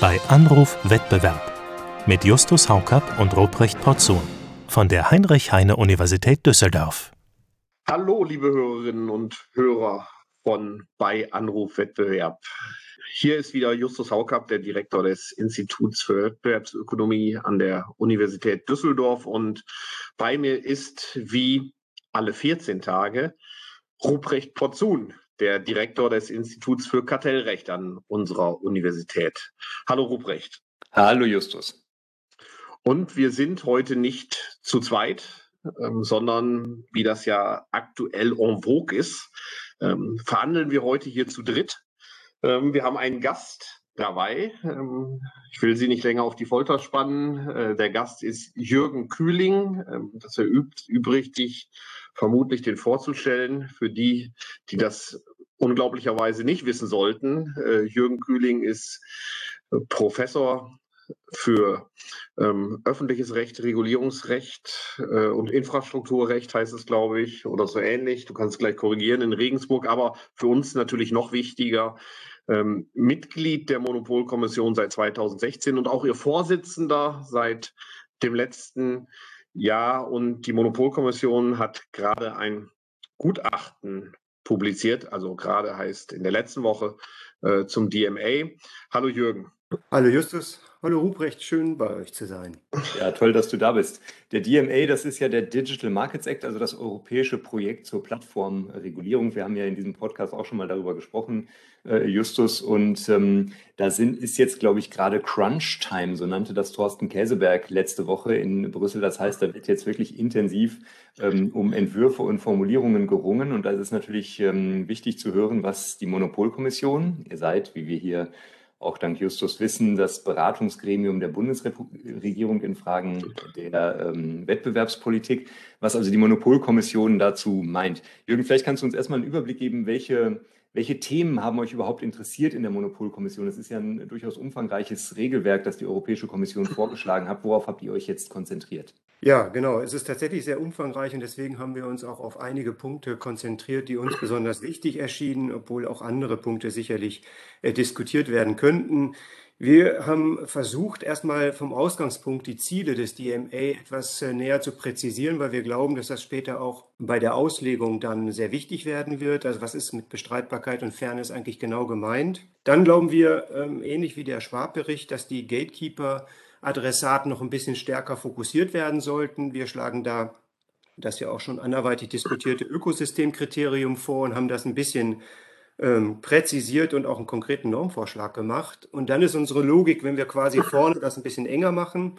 bei Anruf Wettbewerb mit Justus Haukapp und Ruprecht Porzun von der Heinrich-Heine-Universität Düsseldorf. Hallo, liebe Hörerinnen und Hörer von bei Anruf Wettbewerb. Hier ist wieder Justus Haukapp, der Direktor des Instituts für Wettbewerbsökonomie an der Universität Düsseldorf. Und bei mir ist wie alle 14 Tage Ruprecht Porzun, der Direktor des Instituts für Kartellrecht an unserer Universität. Hallo Ruprecht. Hallo Justus. Und wir sind heute nicht zu zweit, ähm, sondern wie das ja aktuell en vogue ist, ähm, verhandeln wir heute hier zu dritt. Ähm, wir haben einen Gast dabei. Ähm, ich will Sie nicht länger auf die Folter spannen. Äh, der Gast ist Jürgen Kühling. Ähm, das erübrigt dich vermutlich den vorzustellen für die, die das unglaublicherweise nicht wissen sollten. Äh, Jürgen Kühling ist äh, Professor für ähm, öffentliches Recht, Regulierungsrecht äh, und Infrastrukturrecht heißt es, glaube ich, oder so ähnlich. Du kannst gleich korrigieren in Regensburg, aber für uns natürlich noch wichtiger, ähm, Mitglied der Monopolkommission seit 2016 und auch ihr Vorsitzender seit dem letzten Jahr. Und die Monopolkommission hat gerade ein Gutachten publiziert, also gerade heißt in der letzten Woche äh, zum DMA. Hallo Jürgen. Hallo Justus, hallo Ruprecht, schön bei euch zu sein. Ja, toll, dass du da bist. Der DMA, das ist ja der Digital Markets Act, also das europäische Projekt zur Plattformregulierung. Wir haben ja in diesem Podcast auch schon mal darüber gesprochen, äh, Justus. Und ähm, da sind, ist jetzt, glaube ich, gerade Crunch Time, so nannte das Thorsten Käseberg letzte Woche in Brüssel. Das heißt, da wird jetzt wirklich intensiv ähm, um Entwürfe und Formulierungen gerungen. Und da ist es natürlich ähm, wichtig zu hören, was die Monopolkommission, ihr seid, wie wir hier auch dank Justus Wissen das Beratungsgremium der Bundesregierung in Fragen der ähm, Wettbewerbspolitik, was also die Monopolkommission dazu meint. Jürgen, vielleicht kannst du uns erstmal einen Überblick geben, welche, welche Themen haben euch überhaupt interessiert in der Monopolkommission? Es ist ja ein durchaus umfangreiches Regelwerk, das die Europäische Kommission vorgeschlagen hat. Worauf habt ihr euch jetzt konzentriert? Ja, genau. Es ist tatsächlich sehr umfangreich und deswegen haben wir uns auch auf einige Punkte konzentriert, die uns besonders wichtig erschienen, obwohl auch andere Punkte sicherlich äh, diskutiert werden könnten. Wir haben versucht, erstmal vom Ausgangspunkt die Ziele des DMA etwas äh, näher zu präzisieren, weil wir glauben, dass das später auch bei der Auslegung dann sehr wichtig werden wird. Also was ist mit Bestreitbarkeit und Fairness eigentlich genau gemeint? Dann glauben wir, ähm, ähnlich wie der Schwab-Bericht, dass die Gatekeeper Adressaten noch ein bisschen stärker fokussiert werden sollten. Wir schlagen da das ja auch schon anderweitig diskutierte Ökosystemkriterium vor und haben das ein bisschen ähm, präzisiert und auch einen konkreten Normvorschlag gemacht. Und dann ist unsere Logik, wenn wir quasi vorne das ein bisschen enger machen,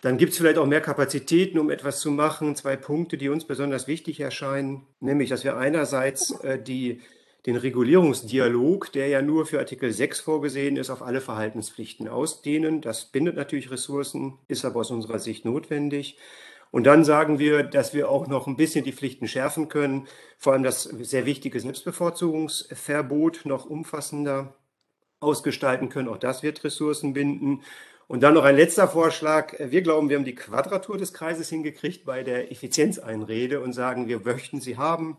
dann gibt es vielleicht auch mehr Kapazitäten, um etwas zu machen. Zwei Punkte, die uns besonders wichtig erscheinen, nämlich, dass wir einerseits äh, die den Regulierungsdialog, der ja nur für Artikel 6 vorgesehen ist, auf alle Verhaltenspflichten ausdehnen. Das bindet natürlich Ressourcen, ist aber aus unserer Sicht notwendig. Und dann sagen wir, dass wir auch noch ein bisschen die Pflichten schärfen können, vor allem das sehr wichtige Selbstbevorzugungsverbot noch umfassender ausgestalten können. Auch das wird Ressourcen binden. Und dann noch ein letzter Vorschlag. Wir glauben, wir haben die Quadratur des Kreises hingekriegt bei der Effizienzeinrede und sagen, wir möchten sie haben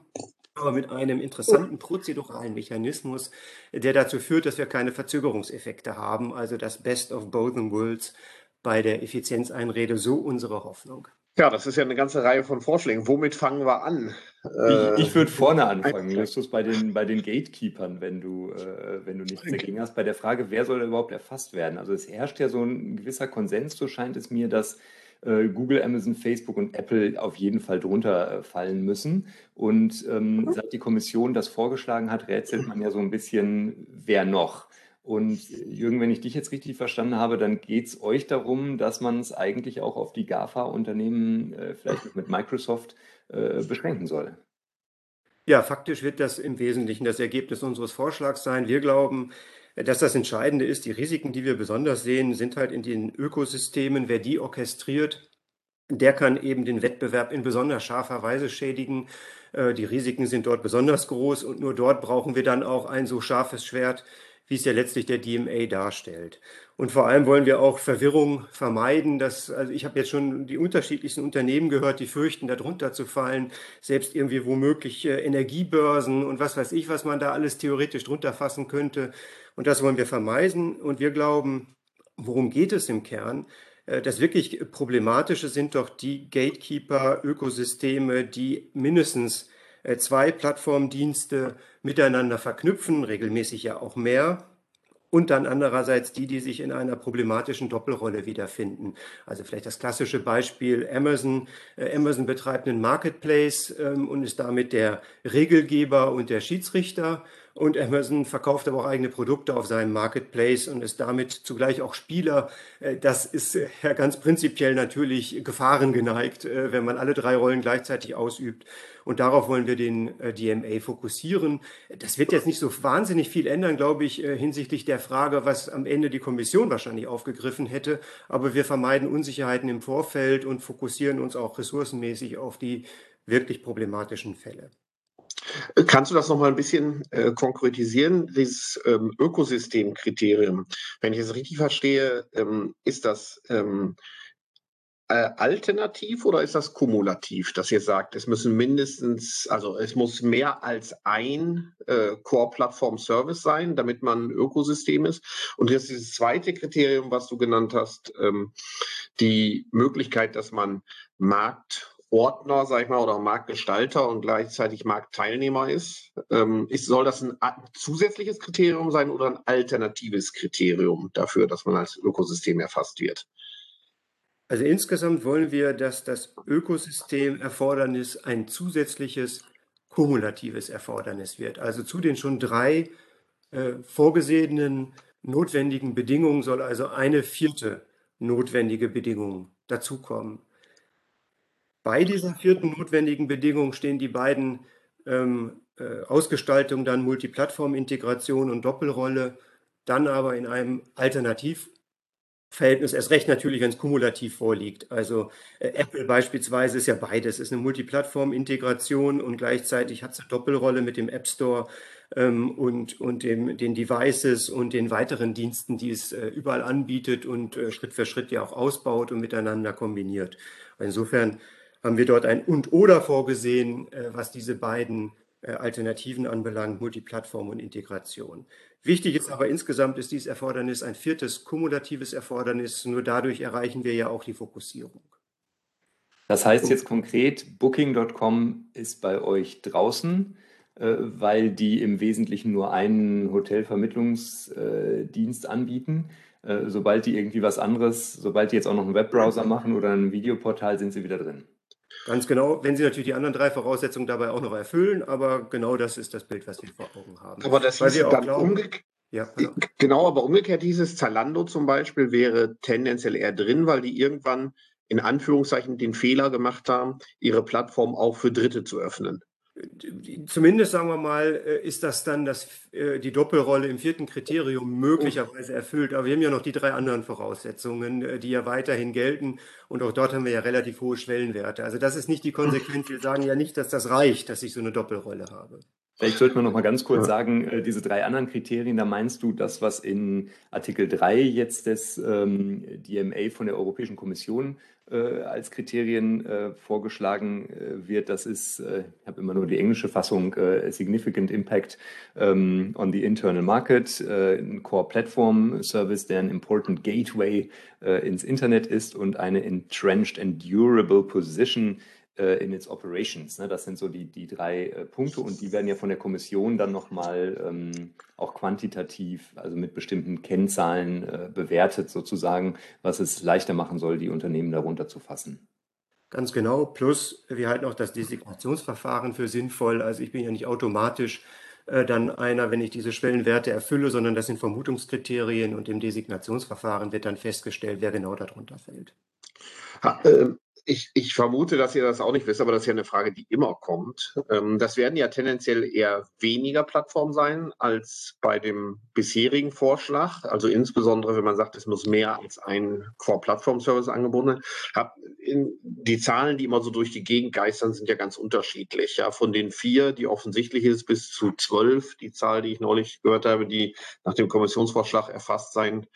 aber mit einem interessanten prozeduralen Mechanismus, der dazu führt, dass wir keine Verzögerungseffekte haben. Also das Best of both worlds bei der Effizienzeinrede, so unsere Hoffnung. Ja, das ist ja eine ganze Reihe von Vorschlägen. Womit fangen wir an? Ich, äh, ich würde vorne anfangen, Justus, bei den, bei den Gatekeepers, wenn du, äh, wenn du nichts dagegen hast, bei der Frage, wer soll überhaupt erfasst werden? Also es herrscht ja so ein gewisser Konsens, so scheint es mir, dass äh, Google, Amazon, Facebook und Apple auf jeden Fall drunter äh, fallen müssen. Und ähm, mhm. seit die Kommission das vorgeschlagen hat, rätselt man ja so ein bisschen, wer noch. Und Jürgen, wenn ich dich jetzt richtig verstanden habe, dann geht es euch darum, dass man es eigentlich auch auf die GAFA-Unternehmen, äh, vielleicht mit Microsoft, äh, beschränken soll. Ja, faktisch wird das im Wesentlichen das Ergebnis unseres Vorschlags sein. Wir glauben, dass das Entscheidende ist, die Risiken, die wir besonders sehen, sind halt in den Ökosystemen. Wer die orchestriert, der kann eben den Wettbewerb in besonders scharfer Weise schädigen. Äh, die Risiken sind dort besonders groß und nur dort brauchen wir dann auch ein so scharfes Schwert, wie es ja letztlich der DMA darstellt. Und vor allem wollen wir auch Verwirrung vermeiden. Dass, also ich habe jetzt schon die unterschiedlichsten Unternehmen gehört, die fürchten, darunter zu fallen. Selbst irgendwie womöglich äh, Energiebörsen und was weiß ich, was man da alles theoretisch drunter fassen könnte. Und das wollen wir vermeiden. Und wir glauben, worum geht es im Kern? Äh, das wirklich Problematische sind doch die Gatekeeper-Ökosysteme, die mindestens zwei Plattformdienste miteinander verknüpfen, regelmäßig ja auch mehr. Und dann andererseits die, die sich in einer problematischen Doppelrolle wiederfinden. Also vielleicht das klassische Beispiel Amazon. Äh, Amazon betreibt einen Marketplace ähm, und ist damit der Regelgeber und der Schiedsrichter. Und Amazon verkauft aber auch eigene Produkte auf seinem Marketplace und ist damit zugleich auch Spieler. Äh, das ist ja ganz prinzipiell natürlich Gefahren geneigt, wenn man alle drei Rollen gleichzeitig ausübt. Und darauf wollen wir den äh, DMA fokussieren. Das wird jetzt nicht so wahnsinnig viel ändern, glaube ich, äh, hinsichtlich der Frage, was am Ende die Kommission wahrscheinlich aufgegriffen hätte. Aber wir vermeiden Unsicherheiten im Vorfeld und fokussieren uns auch ressourcenmäßig auf die wirklich problematischen Fälle. Kannst du das noch mal ein bisschen äh, konkretisieren, dieses ähm, Ökosystemkriterium? Wenn ich es richtig verstehe, ähm, ist das ähm, äh, alternativ oder ist das kumulativ, dass ihr sagt, es müssen mindestens, also es muss mehr als ein äh, Core-Plattform-Service sein, damit man ein Ökosystem ist? Und jetzt dieses zweite Kriterium, was du genannt hast, ähm, die Möglichkeit, dass man Marktordner, sag ich mal, oder Marktgestalter und gleichzeitig Marktteilnehmer ist. Ähm, ist soll das ein zusätzliches Kriterium sein oder ein alternatives Kriterium dafür, dass man als Ökosystem erfasst wird? Also insgesamt wollen wir, dass das Ökosystemerfordernis ein zusätzliches kumulatives Erfordernis wird. Also zu den schon drei äh, vorgesehenen notwendigen Bedingungen soll also eine vierte notwendige Bedingung dazukommen. Bei dieser vierten notwendigen Bedingung stehen die beiden ähm, äh, Ausgestaltungen dann Multiplattform-Integration und Doppelrolle, dann aber in einem Alternativ Verhältnis erst recht natürlich, wenn es kumulativ vorliegt. Also äh, Apple beispielsweise ist ja beides, ist eine Multiplattform-Integration und gleichzeitig hat es eine Doppelrolle mit dem App Store ähm, und, und dem, den Devices und den weiteren Diensten, die es äh, überall anbietet und äh, Schritt für Schritt ja auch ausbaut und miteinander kombiniert. Insofern haben wir dort ein Und-Oder vorgesehen, äh, was diese beiden äh, Alternativen anbelangt, Multiplattform und Integration. Wichtig ist aber insgesamt ist dieses Erfordernis ein viertes kumulatives Erfordernis. Nur dadurch erreichen wir ja auch die Fokussierung. Das heißt jetzt konkret, Booking.com ist bei euch draußen, äh, weil die im Wesentlichen nur einen Hotelvermittlungsdienst anbieten. Sobald die irgendwie was anderes, sobald die jetzt auch noch einen Webbrowser machen oder ein Videoportal, sind sie wieder drin. Ganz genau, wenn Sie natürlich die anderen drei Voraussetzungen dabei auch noch erfüllen, aber genau das ist das Bild, was wir vor Augen haben. Aber das ist dann umgekehrt. Ja, genau. genau, aber umgekehrt dieses Zalando zum Beispiel wäre tendenziell eher drin, weil die irgendwann in Anführungszeichen den Fehler gemacht haben, ihre Plattform auch für Dritte zu öffnen. Zumindest sagen wir mal, äh, ist das dann das, äh, die Doppelrolle im vierten Kriterium möglicherweise erfüllt. Aber wir haben ja noch die drei anderen Voraussetzungen, äh, die ja weiterhin gelten. Und auch dort haben wir ja relativ hohe Schwellenwerte. Also das ist nicht die Konsequenz. Wir sagen ja nicht, dass das reicht, dass ich so eine Doppelrolle habe. Vielleicht sollte man noch mal ganz kurz sagen, diese drei anderen Kriterien, da meinst du das, was in Artikel 3 jetzt des ähm, DMA von der Europäischen Kommission äh, als Kriterien äh, vorgeschlagen äh, wird. Das ist, äh, ich habe immer nur die englische Fassung, äh, Significant Impact ähm, on the Internal Market, äh, ein Core Platform Service, der ein Important Gateway ins Internet ist und eine Entrenched and Durable Position in its operations. Ne? Das sind so die, die drei äh, Punkte und die werden ja von der Kommission dann nochmal ähm, auch quantitativ, also mit bestimmten Kennzahlen äh, bewertet sozusagen, was es leichter machen soll, die Unternehmen darunter zu fassen. Ganz genau. Plus, wir halten auch das Designationsverfahren für sinnvoll. Also ich bin ja nicht automatisch äh, dann einer, wenn ich diese Schwellenwerte erfülle, sondern das sind Vermutungskriterien und im Designationsverfahren wird dann festgestellt, wer genau darunter fällt. Ha, äh, ich, ich, vermute, dass ihr das auch nicht wisst, aber das ist ja eine Frage, die immer kommt. Ähm, das werden ja tendenziell eher weniger Plattformen sein als bei dem bisherigen Vorschlag. Also insbesondere, wenn man sagt, es muss mehr als ein Core-Plattform-Service angeboten werden. Die Zahlen, die immer so durch die Gegend geistern, sind ja ganz unterschiedlich. Ja, von den vier, die offensichtlich ist, bis zu zwölf, die Zahl, die ich neulich gehört habe, die nach dem Kommissionsvorschlag erfasst sein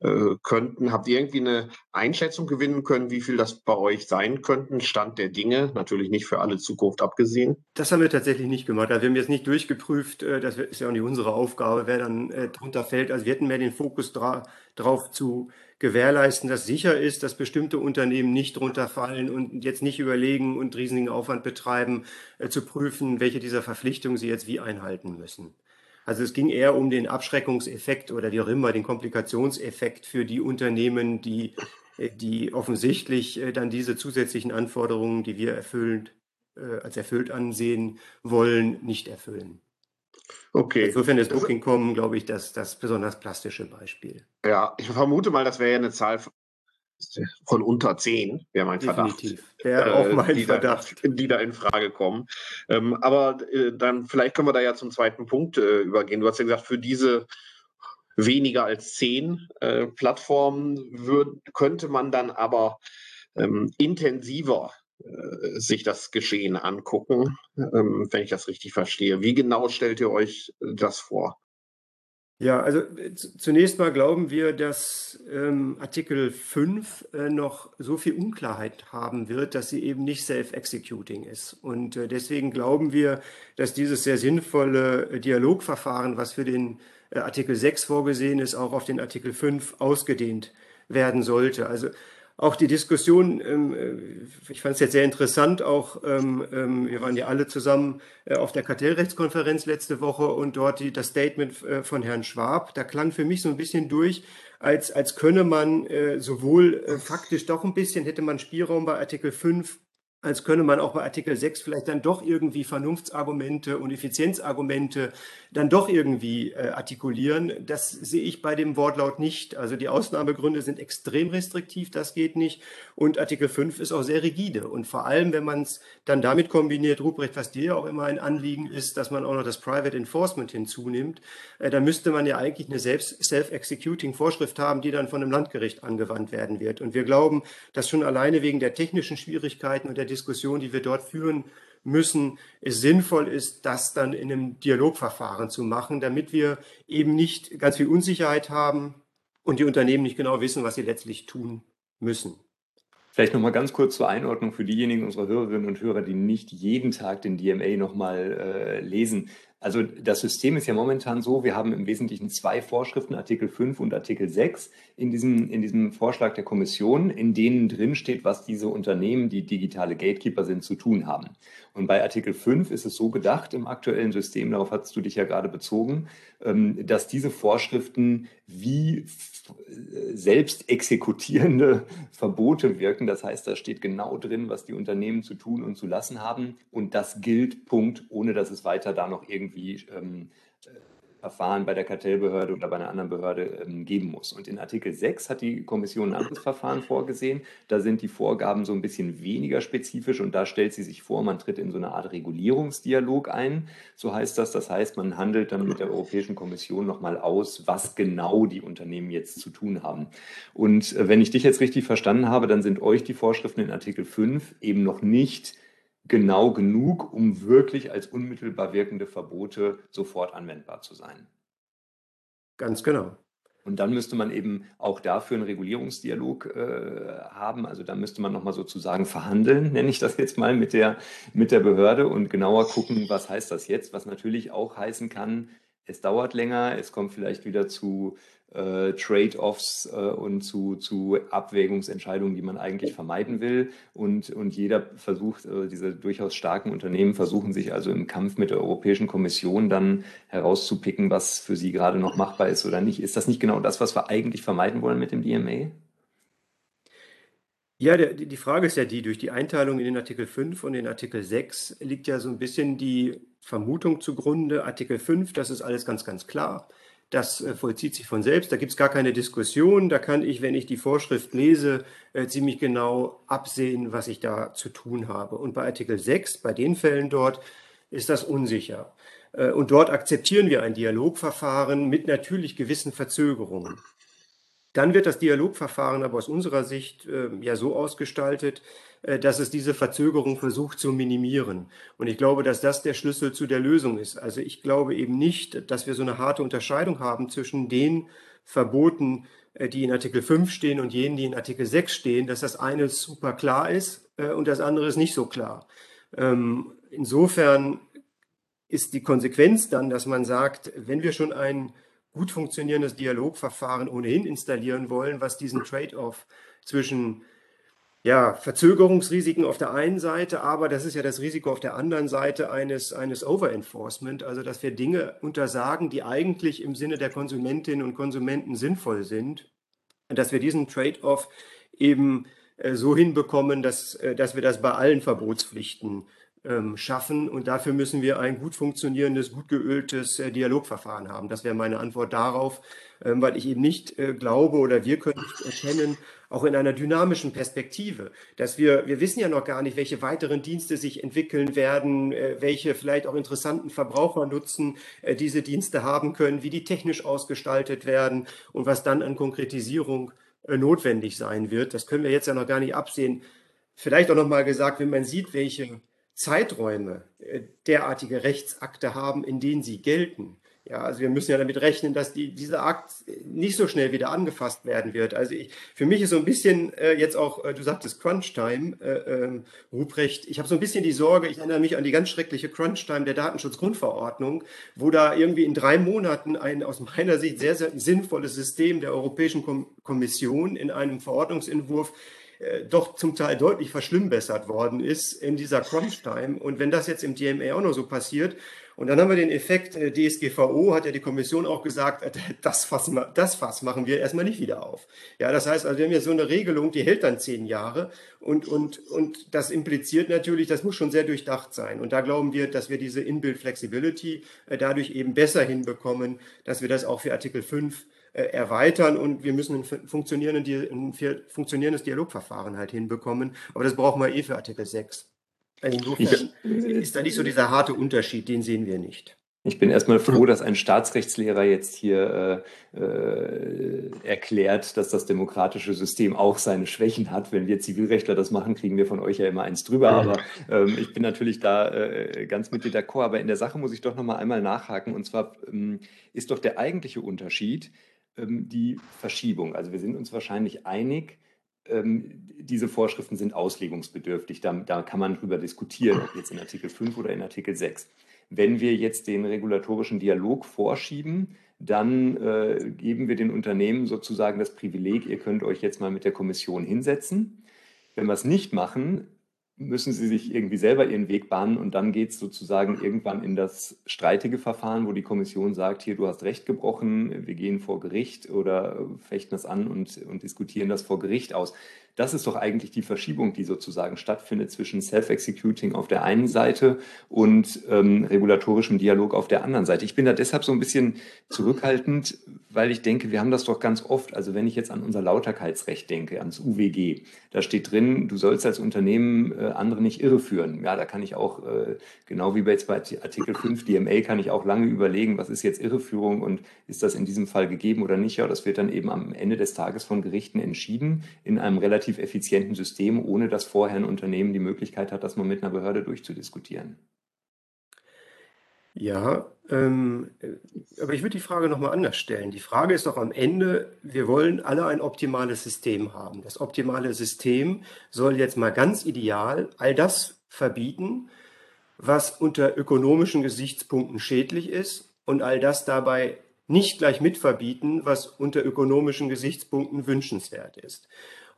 äh, könnten. Habt ihr irgendwie eine Einschätzung gewinnen können, wie viel das bei euch sein könnten? Stand der Dinge, natürlich nicht für alle Zukunft abgesehen. Das haben wir tatsächlich nicht gemacht. Also wir haben jetzt nicht durchgeprüft, äh, das ist ja auch nicht unsere Aufgabe, wer dann äh, drunter fällt. Also wir hätten mehr den Fokus dra drauf zu gewährleisten, dass sicher ist, dass bestimmte Unternehmen nicht drunter fallen und jetzt nicht überlegen und riesigen Aufwand betreiben, äh, zu prüfen, welche dieser Verpflichtungen sie jetzt wie einhalten müssen. Also es ging eher um den Abschreckungseffekt oder wie auch immer, den Komplikationseffekt für die Unternehmen, die, die offensichtlich äh, dann diese zusätzlichen Anforderungen, die wir erfüllen, äh, als erfüllt ansehen wollen, nicht erfüllen. Okay. Insofern ist Booking.com, glaube ich, das, das besonders plastische Beispiel. Ja, ich vermute mal, das wäre ja eine Zahl von unter zehn, wäre mein Definitiv. Verdacht. Wäre auch mein die Verdacht. Da, die da in Frage kommen. Ähm, aber äh, dann, vielleicht können wir da ja zum zweiten Punkt äh, übergehen. Du hast ja gesagt, für diese weniger als zehn äh, Plattformen würd, könnte man dann aber ähm, intensiver äh, sich das Geschehen angucken, ähm, wenn ich das richtig verstehe. Wie genau stellt ihr euch das vor? Ja, also äh, zunächst mal glauben wir, dass ähm, Artikel 5 äh, noch so viel Unklarheit haben wird, dass sie eben nicht self-executing ist. Und äh, deswegen glauben wir, dass dieses sehr sinnvolle äh, Dialogverfahren, was für den Artikel 6 vorgesehen ist, auch auf den Artikel 5 ausgedehnt werden sollte. Also auch die Diskussion, ähm, äh, ich fand es jetzt sehr interessant, auch ähm, ähm, wir waren ja alle zusammen äh, auf der Kartellrechtskonferenz letzte Woche und dort das Statement äh, von Herrn Schwab, da klang für mich so ein bisschen durch, als, als könne man sowohl faktisch doch ein bisschen, hätte man Spielraum bei Artikel 5 als könne man auch bei Artikel 6 vielleicht dann doch irgendwie Vernunftsargumente und Effizienzargumente dann doch irgendwie äh, artikulieren. Das sehe ich bei dem Wortlaut nicht. Also die Ausnahmegründe sind extrem restriktiv, das geht nicht. Und Artikel 5 ist auch sehr rigide. Und vor allem, wenn man es dann damit kombiniert, Ruprecht, was dir auch immer ein Anliegen ist, dass man auch noch das Private Enforcement hinzunimmt, äh, dann müsste man ja eigentlich eine self-executing Vorschrift haben, die dann von einem Landgericht angewandt werden wird. Und wir glauben, dass schon alleine wegen der technischen Schwierigkeiten und der Diskussion, die wir dort führen müssen, es sinnvoll ist, das dann in einem Dialogverfahren zu machen, damit wir eben nicht ganz viel Unsicherheit haben und die Unternehmen nicht genau wissen, was sie letztlich tun müssen. Vielleicht nochmal ganz kurz zur Einordnung für diejenigen unserer Hörerinnen und Hörer, die nicht jeden Tag den DMA nochmal äh, lesen. Also das System ist ja momentan so, wir haben im Wesentlichen zwei Vorschriften, Artikel 5 und Artikel 6 in diesem, in diesem Vorschlag der Kommission, in denen drin steht, was diese Unternehmen, die digitale Gatekeeper sind, zu tun haben. Und bei Artikel 5 ist es so gedacht im aktuellen System, darauf hast du dich ja gerade bezogen, ähm, dass diese Vorschriften wie selbst exekutierende Verbote wirken. Das heißt, da steht genau drin, was die Unternehmen zu tun und zu lassen haben. Und das gilt, Punkt, ohne dass es weiter da noch irgendwie ähm, Verfahren bei der Kartellbehörde oder bei einer anderen Behörde ähm, geben muss. Und in Artikel 6 hat die Kommission ein anderes Verfahren vorgesehen. Da sind die Vorgaben so ein bisschen weniger spezifisch und da stellt sie sich vor, man tritt in so eine Art Regulierungsdialog ein. So heißt das. Das heißt, man handelt dann mit der Europäischen Kommission nochmal aus, was genau die Unternehmen jetzt zu tun haben. Und äh, wenn ich dich jetzt richtig verstanden habe, dann sind euch die Vorschriften in Artikel 5 eben noch nicht genau genug, um wirklich als unmittelbar wirkende Verbote sofort anwendbar zu sein. Ganz genau. Und dann müsste man eben auch dafür einen Regulierungsdialog äh, haben. Also da müsste man nochmal sozusagen verhandeln, nenne ich das jetzt mal, mit der, mit der Behörde und genauer gucken, was heißt das jetzt, was natürlich auch heißen kann, es dauert länger, es kommt vielleicht wieder zu äh, Trade-offs äh, und zu, zu Abwägungsentscheidungen, die man eigentlich vermeiden will. Und, und jeder versucht, äh, diese durchaus starken Unternehmen versuchen sich also im Kampf mit der Europäischen Kommission dann herauszupicken, was für sie gerade noch machbar ist oder nicht. Ist das nicht genau das, was wir eigentlich vermeiden wollen mit dem DMA? Ja, der, die Frage ist ja die, durch die Einteilung in den Artikel 5 und den Artikel 6 liegt ja so ein bisschen die Vermutung zugrunde, Artikel 5, das ist alles ganz, ganz klar Das äh, vollzieht sich von selbst. Da gibt es gar keine Diskussion. Da kann ich, wenn ich die Vorschrift lese, äh, ziemlich genau absehen, was ich da zu tun habe. Und bei Artikel 6, bei den Fällen dort, ist das unsicher. Äh, und dort akzeptieren wir ein Dialogverfahren mit natürlich gewissen Verzögerungen. Dann wird das Dialogverfahren aber aus unserer Sicht ja so ausgestaltet, dass es diese Verzögerung versucht zu minimieren. Und ich glaube, dass das der Schlüssel zu der Lösung ist. Also ich glaube eben nicht, dass wir so eine harte Unterscheidung haben zwischen den Verboten, äh, die in Artikel 5 stehen und jenen, die in Artikel 6 stehen, dass das eine super klar ist äh, und das andere ist nicht so klar. Ähm, insofern ist die Konsequenz dann, dass man sagt, wenn wir schon ein gut funktionierendes Dialogverfahren ohnehin installieren wollen, was diesen Trade-off zwischen ja, Verzögerungsrisiken auf der einen Seite, aber das ist ja das Risiko auf der anderen Seite eines, eines Over-Enforcement, also dass wir Dinge untersagen, die eigentlich im Sinne der Konsumentinnen und Konsumenten sinnvoll sind, dass wir diesen Trade-off eben äh, so hinbekommen, dass, äh, dass wir das bei allen Verbotspflichten ähm, schaffen. Und dafür müssen wir ein gut funktionierendes, gut geöltes äh, Dialogverfahren haben. Das wäre meine Antwort darauf, ähm, weil ich eben nicht äh, glaube oder wir können nicht erkennen, auch in einer dynamischen Perspektive, dass wir, wir wissen ja noch gar nicht, welche weiteren Dienste sich entwickeln werden, äh, welche vielleicht auch interessanten Verbrauchernutzen diese Dienste haben können, wie die technisch ausgestaltet werden und was dann an Konkretisierung notwendig sein wird. Das können wir jetzt ja noch gar nicht absehen. Vielleicht auch noch mal gesagt, wenn man sieht, welche Zeiträume äh, derartige Rechtsakte haben, in denen sie gelten. Ja, also wir müssen ja damit rechnen, dass die, dieser Akt nicht so schnell wieder angefasst werden wird. Also ich, für mich ist so ein bisschen äh, jetzt auch, äh, du sagtest Crunch-Time, äh, ähm, Ruprecht, ich habe so ein bisschen die Sorge, ich erinnere mich an die ganz schreckliche Crunch-Time der Datenschutzgrundverordnung, wo da irgendwie in drei Monaten ein aus meiner Sicht sehr, sehr sinnvolles System der Europäischen Kommission in einem Verordnungsentwurf äh, doch zum Teil deutlich verschlimmbessert worden ist in dieser Crunch-Time. Und wenn das jetzt im DMA auch noch so passiert, und dann haben wir den Effekt, äh, DSGVO hat ja die Kommission auch gesagt, äh, das Fass, das Fass machen wir erstmal nicht wieder auf. Ja, das heißt also, wir haben ja so eine Regelung, die hält dann zehn Jahre und, und, und das impliziert natürlich, das muss schon sehr durchdacht sein. Und da glauben wir, dass wir diese Inbuild Flexibility dadurch eben besser hinbekommen, dass wir das auch für Artikel 5 äh, erweitern und wir müssen ein, funktionierendes Dialogverfahren halt hinbekommen. Aber das brauchen wir eh für Artikel 6. Also insofern ist da nicht so dieser harte Unterschied, den sehen wir nicht. Ich bin erstmal froh, dass ein Staatsrechtslehrer jetzt hier äh, äh, erklärt, dass das demokratische System auch seine Schwächen hat. Wenn wir Zivilrechtler das machen, kriegen wir von euch ja immer eins drüber. Aber ähm, ich bin natürlich da äh, ganz mit dir d'accord. Aber in der Sache muss ich doch noch mal einmal nachhaken. Und zwar ähm, ist doch der eigentliche Unterschied, die Verschiebung. Also wir sind uns wahrscheinlich einig, ähm, diese Vorschriften sind auslegungsbedürftig. Da, da, kann man drüber diskutieren, ob jetzt in Artikel 5 oder in Artikel 6. Wenn wir jetzt den regulatorischen Dialog vorschieben, dann äh, geben wir den Unternehmen sozusagen das Privileg, ihr könnt euch jetzt mal mit der Kommission hinsetzen. Wenn wir es nicht machen, müssen sie sich irgendwie selber ihren Weg bahnen und dann geht es sozusagen irgendwann in das streitige Verfahren, wo die Kommission sagt, hier, du hast Recht gebrochen, wir gehen vor Gericht oder fechten das an und, und diskutieren das vor Gericht aus. Das ist doch eigentlich die Verschiebung, die sozusagen stattfindet zwischen Self-Executing auf der einen Seite und ähm, regulatorischem Dialog auf der anderen Seite. Ich bin da deshalb so ein bisschen zurückhaltend, weil ich denke, wir haben das doch ganz oft. Also wenn ich jetzt an unser Lauterkeitsrecht denke, ans UWG, da steht drin, du sollst als Unternehmen äh, andere nicht irreführen. Ja, da kann ich auch, äh, genau wie bei, Artikel 5 DMA, kann ich auch lange überlegen, was ist jetzt Irreführung und ist das in diesem Fall gegeben oder nicht. Ja, das wird dann eben am Ende des Tages von Gerichten entschieden in einem relativ relativ effizienten System, ohne dass vorher ein Unternehmen die Möglichkeit hat, das mal mit einer Behörde durchzudiskutieren. Ja, ähm, aber ich würde die Frage nochmal anders stellen. Die Frage ist doch am Ende, wir wollen alle ein optimales System haben. Das optimale System soll jetzt mal ganz ideal all das verbieten, was unter ökonomischen Gesichtspunkten schädlich ist und all das dabei nicht gleich mitverbieten, was unter ökonomischen Gesichtspunkten wünschenswert ist.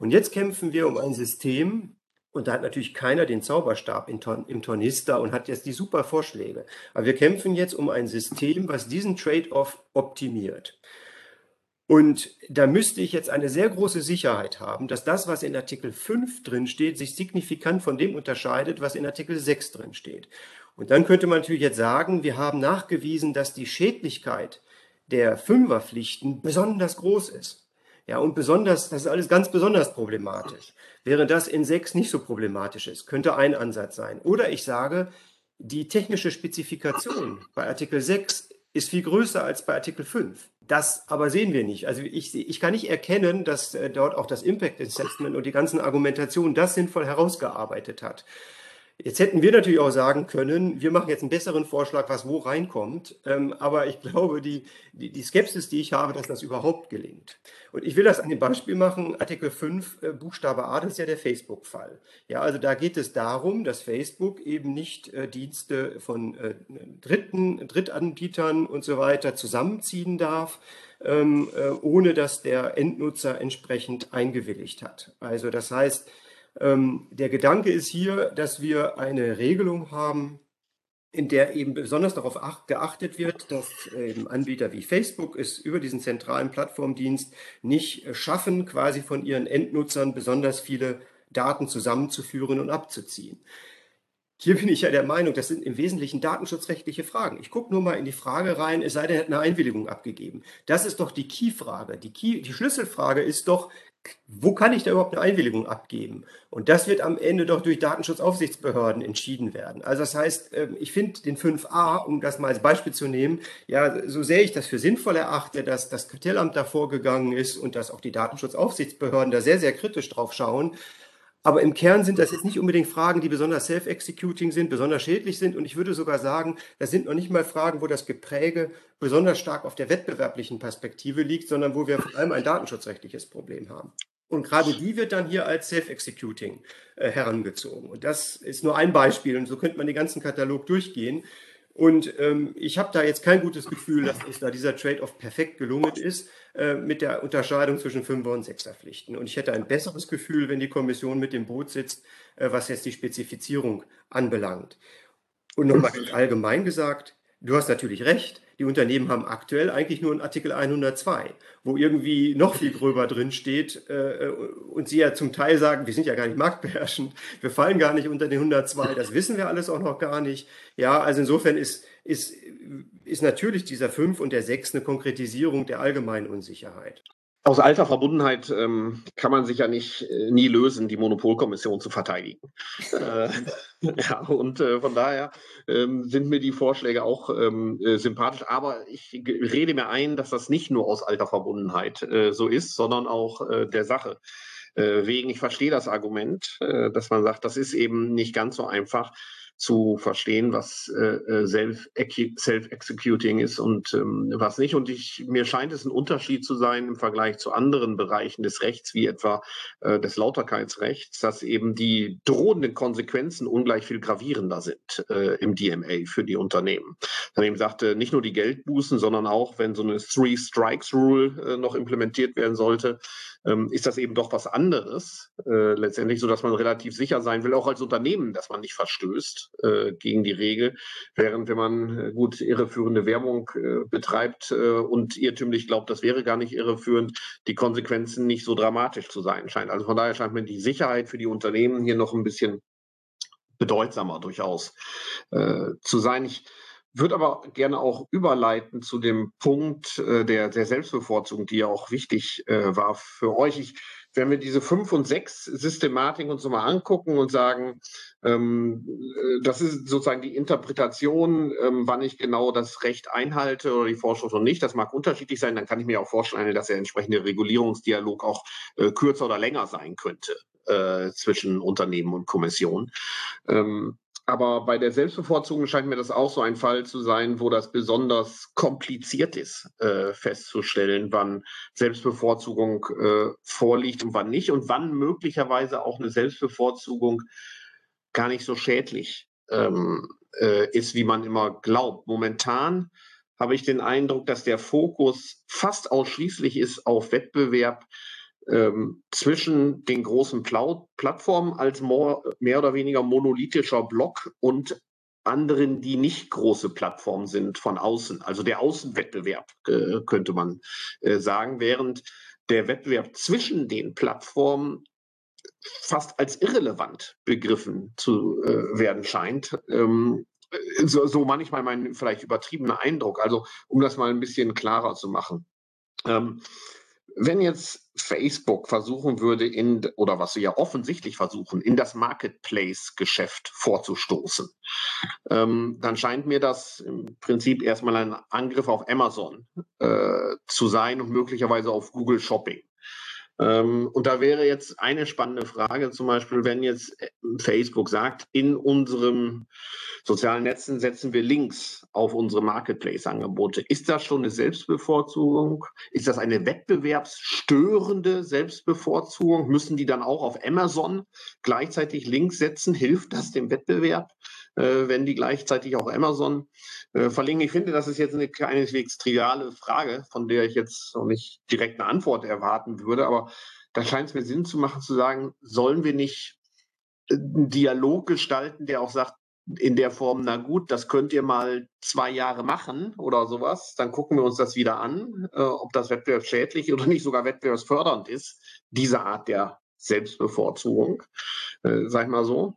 Und jetzt kämpfen wir um ein System, und da hat natürlich keiner den Zauberstab im Tornister und hat jetzt die super Vorschläge. Aber wir kämpfen jetzt um ein System, was diesen Trade-off optimiert. Und da müsste ich jetzt eine sehr große Sicherheit haben, dass das, was in Artikel 5 drin steht, sich signifikant von dem unterscheidet, was in Artikel 6 drin steht. Und dann könnte man natürlich jetzt sagen, wir haben nachgewiesen, dass die Schädlichkeit der Fünferpflichten besonders groß ist. Ja, und besonders, das ist alles ganz besonders problematisch. Während das in sechs nicht so problematisch ist, könnte ein Ansatz sein. Oder ich sage, die technische Spezifikation bei Artikel 6 ist viel größer als bei Artikel 5. Das aber sehen wir nicht. Also ich, ich kann nicht erkennen, dass äh, dort auch das Impact Assessment und die ganzen Argumentationen das sinnvoll herausgearbeitet hat. Jetzt hätten wir natürlich auch sagen können, wir machen jetzt einen besseren Vorschlag, was wo reinkommt. Ähm, aber ich glaube, die, die, die, Skepsis, die ich habe, dass das überhaupt gelingt. Und ich will das an dem Beispiel machen. Artikel 5, äh, Buchstabe A, das ist ja der Facebook-Fall. Ja, also da geht es darum, dass Facebook eben nicht äh, Dienste von äh, Dritten, Drittanbietern und so weiter zusammenziehen darf, ähm, äh, ohne dass der Endnutzer entsprechend eingewilligt hat. Also das heißt, der Gedanke ist hier, dass wir eine Regelung haben, in der eben besonders darauf geachtet wird, dass eben Anbieter wie Facebook es über diesen zentralen Plattformdienst nicht schaffen, quasi von ihren Endnutzern besonders viele Daten zusammenzuführen und abzuziehen. Hier bin ich ja der Meinung, das sind im Wesentlichen datenschutzrechtliche Fragen. Ich gucke nur mal in die Frage rein, es sei denn, er hat eine Einwilligung abgegeben. Das ist doch die Key-Frage. Die, Key, die Schlüsselfrage ist doch, wo kann ich da überhaupt eine Einwilligung abgeben? Und das wird am Ende doch durch Datenschutzaufsichtsbehörden entschieden werden. Also das heißt, ähm, ich finde den 5a, um das mal als Beispiel zu nehmen, ja, so sehr ich das für sinnvoll erachte, dass das Kartellamt da vorgegangen ist und dass auch die Datenschutzaufsichtsbehörden da sehr, sehr kritisch drauf schauen, aber im Kern sind das jetzt nicht unbedingt Fragen, die besonders self-executing sind, besonders schädlich sind. Und ich würde sogar sagen, das sind noch nicht mal Fragen, wo das Gepräge besonders stark auf der wettbewerblichen Perspektive liegt, sondern wo wir vor allem ein datenschutzrechtliches Problem haben. Und gerade die wird dann hier als Self-Executing äh, herangezogen. Und das ist nur ein Beispiel. Und so könnte man den ganzen Katalog durchgehen. Und ähm, ich habe da jetzt kein gutes Gefühl, dass uns da dieser Trade-off perfekt gelungen ist äh, mit der Unterscheidung zwischen Fünfer- und Sechserpflichten. Und ich hätte ein besseres Gefühl, wenn die Kommission mit dem Boot sitzt, äh, was jetzt die Spezifizierung anbelangt. Und nochmal allgemein gesagt, du hast natürlich recht, die Unternehmen haben aktuell eigentlich nur einen Artikel 102, wo irgendwie noch viel gröber drin steht äh, und sie ja zum Teil sagen, wir sind ja gar nicht marktbeherrschend, wir fallen gar nicht unter den 102, das wissen wir alles auch noch gar nicht. Ja, also insofern ist, ist, ist natürlich dieser 5 und der 6 eine Konkretisierung der allgemeinen Unsicherheit. Aus alter Verbundenheit ähm, kann man sich ja nicht äh, nie lösen, die Monopolkommission zu verteidigen. äh, ja, und äh, von daher ähm, sind mir die Vorschläge auch ähm, äh, sympathisch. Aber ich rede mir ein, dass das nicht nur aus alter Verbundenheit äh, so ist, sondern auch äh, der Sache wegen. Ich verstehe das Argument, dass man sagt, das ist eben nicht ganz so einfach zu verstehen, was äh, äh Self-Executing ist und ähm, was nicht. Und ich, mir scheint es ein Unterschied zu sein im Vergleich zu anderen Bereichen des Rechts, wie etwa äh, des Lauterkeitsrechts, dass eben die drohenden Konsequenzen ungleich viel gravierender sind äh, im DMA für die Unternehmen. Daneben sagte nicht nur die Geldbußen, sondern auch, wenn so eine Three Strikes Rule äh, noch implementiert werden sollte, ähm, ist das eben doch was anderes, äh, letztendlich, so dass man relativ sicher sein will, auch als Unternehmen, dass man nicht verstößt äh, gegen die Regel. Während wenn man äh, gut irreführende Werbung äh, betreibt äh, und irrtümlich glaubt, das wäre gar nicht irreführend, die Konsequenzen nicht so dramatisch zu sein scheint. Also von daher scheint mir die Sicherheit für die Unternehmen hier noch ein bisschen bedeutsamer durchaus zu sein. Ich würde aber gerne auch überleiten zu dem Punkt äh, der, der Selbstbevorzugung, die ja auch wichtig äh, war für euch. Ich, wenn wir diese fünf und sechs Systematik uns mal angucken und sagen, ähm, äh, das ist sozusagen die Interpretation, ähm, wann ich genau das Recht einhalte oder die Vorschrift und nicht, das mag unterschiedlich sein, dann kann ich mir auch vorstellen, dass der entsprechende Regulierungsdialog auch äh, kürzer oder länger sein könnte äh, zwischen Unternehmen und Kommission. Ähm, aber bei der Selbstbevorzugung scheint mir das auch so ein Fall zu sein, wo das besonders kompliziert ist, äh, festzustellen, wann Selbstbevorzugung äh, vorliegt und wann nicht und wann möglicherweise auch eine Selbstbevorzugung gar nicht so schädlich ähm, äh, ist, wie man immer glaubt. Momentan habe ich den Eindruck, dass der Fokus fast ausschließlich ist auf Wettbewerb ähm, zwischen den großen Plau Plattformen als mehr oder weniger monolithischer Block und anderen, die nicht große Plattformen sind von außen. Also der Außenwettbewerb äh, könnte man äh, sagen, während der Wettbewerb zwischen den Plattformen fast als irrelevant begriffen zu äh, werden scheint. Ähm, so, so manchmal mein vielleicht übertriebener Eindruck. Also um das mal ein bisschen klarer zu machen. Ähm, wenn jetzt Facebook versuchen würde, in, oder was sie ja offensichtlich versuchen, in das Marketplace-Geschäft vorzustoßen, ähm, dann scheint mir das im Prinzip erstmal ein Angriff auf Amazon äh, zu sein und möglicherweise auf Google Shopping. Ähm, und da wäre jetzt eine spannende Frage, zum Beispiel, wenn jetzt äh, Facebook sagt, in unserem sozialen Netzen setzen wir Links auf unsere Marketplace-Angebote. Ist das schon eine Selbstbevorzugung? Ist das eine wettbewerbsstörende Selbstbevorzugung? Müssen die dann auch auf Amazon gleichzeitig Links setzen? Hilft das dem Wettbewerb? Äh, wenn die gleichzeitig auch Amazon äh, verlinken. Ich finde, das ist jetzt eine keineswegs triviale Frage, von der ich jetzt noch nicht direkt eine Antwort erwarten würde, aber da scheint es mir Sinn zu machen, zu sagen, sollen wir nicht äh, einen Dialog gestalten, der auch sagt, in der Form, na gut, das könnt ihr mal zwei Jahre machen oder sowas, dann gucken wir uns das wieder an, äh, ob das wettbewerbsschädlich oder nicht sogar wettbewerbsfördernd ist, diese Art der Selbstbevorzugung, äh, sag ich mal so.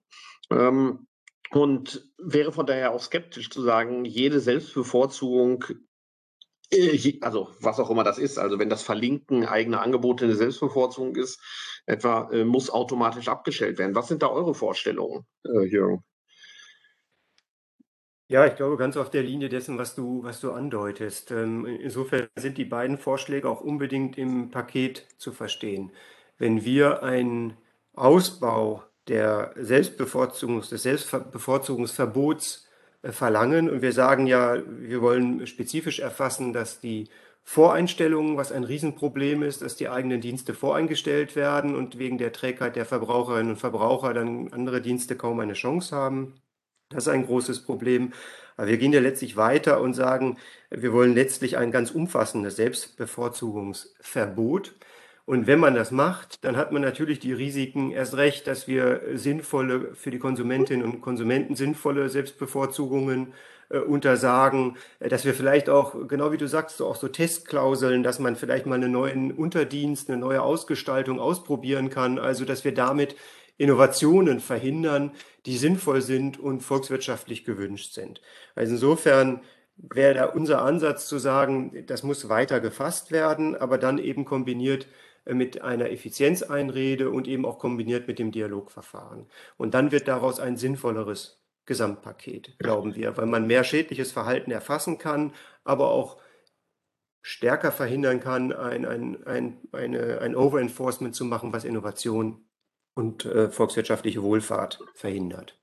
Ähm, und wäre von daher auch skeptisch zu sagen, jede Selbstbevorzugung, äh, also was auch immer das ist, also wenn das Verlinken eigener Angebote eine Selbstbevorzugung ist, etwa äh, muss automatisch abgestellt werden. Was sind da eure Vorstellungen, äh, Jürgen? Ja, ich glaube ganz auf der Linie dessen, was du, was du andeutest. Ähm, insofern sind die beiden Vorschläge auch unbedingt im Paket zu verstehen. Wenn wir einen Ausbau der Selbstbevorzugungs, des Selbstbevorzugungsverbots äh, verlangen. Und wir sagen ja, wir wollen spezifisch erfassen, dass die Voreinstellungen, was ein Riesenproblem ist, dass die eigenen Dienste voreingestellt werden und wegen der Trägheit der Verbraucherinnen und Verbraucher dann andere Dienste kaum eine Chance haben. Das ist ein großes Problem. Aber wir gehen ja letztlich weiter und sagen, wir wollen letztlich ein ganz umfassendes Selbstbevorzugungsverbot. Und wenn man das macht, dann hat man natürlich die Risiken erst recht, dass wir sinnvolle, für die Konsumentinnen und Konsumenten sinnvolle Selbstbevorzugungen äh, untersagen, äh, dass wir vielleicht auch, genau wie du sagst, so auch so Testklauseln, dass man vielleicht mal einen neuen Unterdienst, eine neue Ausgestaltung ausprobieren kann, also dass wir damit Innovationen verhindern, die sinnvoll sind und volkswirtschaftlich gewünscht sind. Also insofern wäre da unser Ansatz zu sagen, das muss weiter gefasst werden, aber dann eben kombiniert mit einer Effizienzeinrede und eben auch kombiniert mit dem Dialogverfahren. Und dann wird daraus ein sinnvolleres Gesamtpaket, glauben wir, weil man mehr schädliches Verhalten erfassen kann, aber auch stärker verhindern kann, ein, ein, ein, eine, ein Overenforcement zu machen, was Innovation und äh, volkswirtschaftliche Wohlfahrt verhindert.